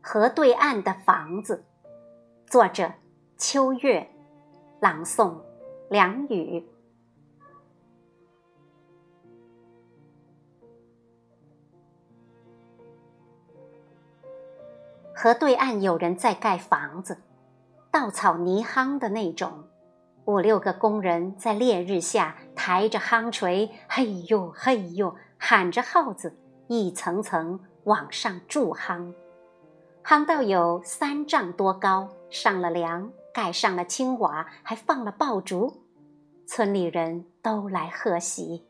河对岸的房子，作者：秋月，朗诵：梁雨。河对岸有人在盖房子，稻草泥夯的那种，五六个工人在烈日下抬着夯锤，嘿呦嘿呦，喊着号子，一层层往上筑夯。夯道有三丈多高，上了梁，盖上了青瓦，还放了爆竹。村里人都来贺喜。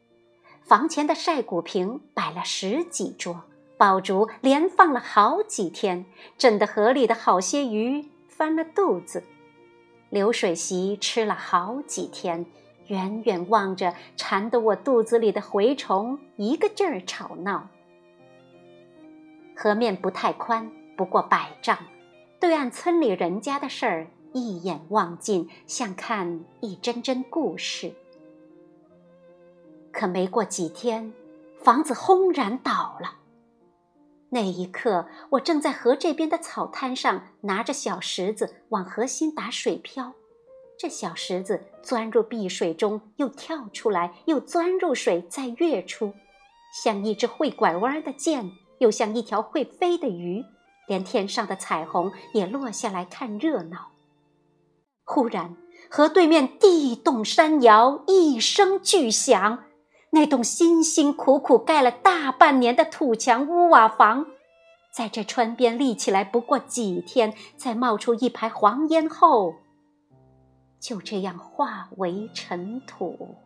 房前的晒谷坪摆了十几桌，爆竹连放了好几天，震得河里的好些鱼翻了肚子。流水席吃了好几天，远远望着，馋得我肚子里的蛔虫一个劲儿吵闹。河面不太宽。不过百丈，对岸村里人家的事儿一眼望尽，像看一帧帧故事。可没过几天，房子轰然倒了。那一刻，我正在河这边的草滩上，拿着小石子往河心打水漂。这小石子钻入碧水中，又跳出来，又钻入水，再跃出，像一只会拐弯的箭，又像一条会飞的鱼。连天上的彩虹也落下来看热闹。忽然，河对面地动山摇，一声巨响，那栋辛辛苦苦盖了大半年的土墙屋瓦房，在这川边立起来不过几天，再冒出一排黄烟后，就这样化为尘土，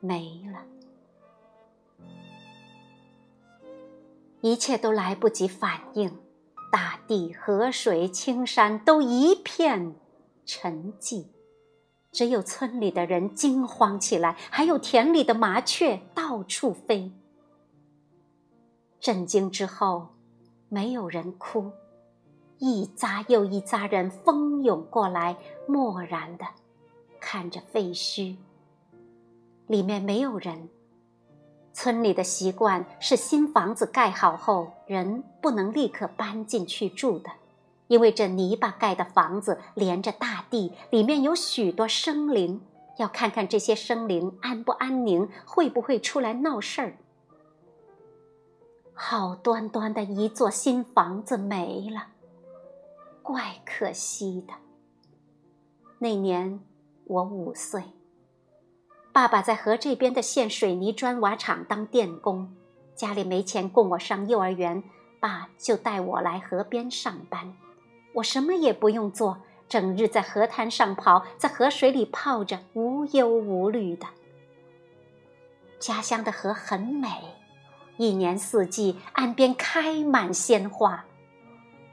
没了。一切都来不及反应，大地、河水、青山都一片沉寂，只有村里的人惊慌起来，还有田里的麻雀到处飞。震惊之后，没有人哭，一扎又一扎人蜂拥过来，漠然的看着废墟，里面没有人。村里的习惯是，新房子盖好后，人不能立刻搬进去住的，因为这泥巴盖的房子连着大地，里面有许多生灵，要看看这些生灵安不安宁，会不会出来闹事儿。好端端的一座新房子没了，怪可惜的。那年我五岁。爸爸在河这边的县水泥砖瓦厂当电工，家里没钱供我上幼儿园，爸就带我来河边上班。我什么也不用做，整日在河滩上跑，在河水里泡着，无忧无虑的。家乡的河很美，一年四季岸边开满鲜花。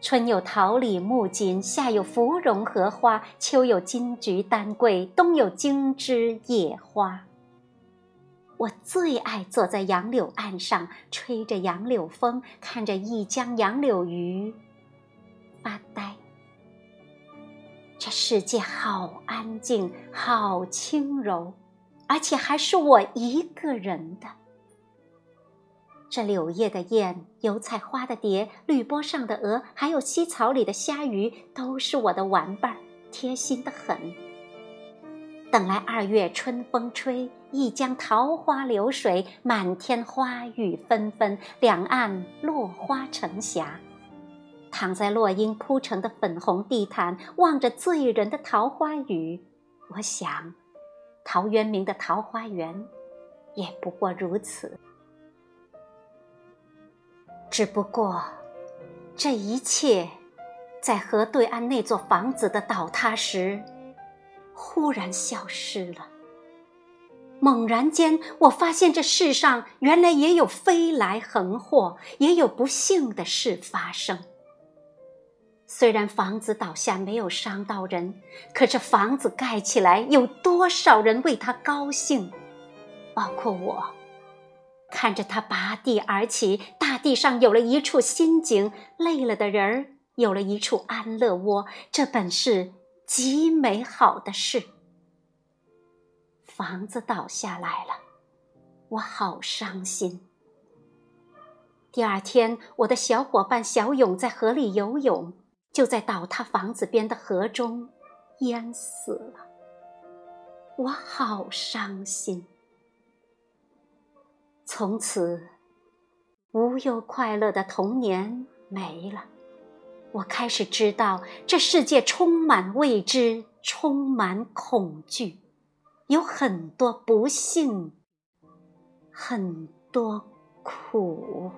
春有桃李木槿，夏有芙蓉荷花，秋有金菊丹桂，冬有荆枝野花。我最爱坐在杨柳岸上，吹着杨柳风，看着一江杨柳鱼，发呆。这世界好安静，好轻柔，而且还是我一个人的。这柳叶的燕，油菜花的蝶，绿波上的鹅，还有溪草里的虾鱼，都是我的玩伴，贴心的很。等来二月春风吹，一江桃花流水，满天花雨纷纷，两岸落花成霞。躺在落英铺成的粉红地毯，望着醉人的桃花雨，我想，陶渊明的桃花源，也不过如此。只不过，这一切，在河对岸那座房子的倒塌时，忽然消失了。猛然间，我发现这世上原来也有飞来横祸，也有不幸的事发生。虽然房子倒下没有伤到人，可这房子盖起来，有多少人为他高兴，包括我。看着他拔地而起，大地上有了一处新井，累了的人儿有了一处安乐窝，这本是极美好的事。房子倒下来了，我好伤心。第二天，我的小伙伴小勇在河里游泳，就在倒塌房子边的河中淹死了。我好伤心。从此，无忧快乐的童年没了。我开始知道，这世界充满未知，充满恐惧，有很多不幸，很多苦。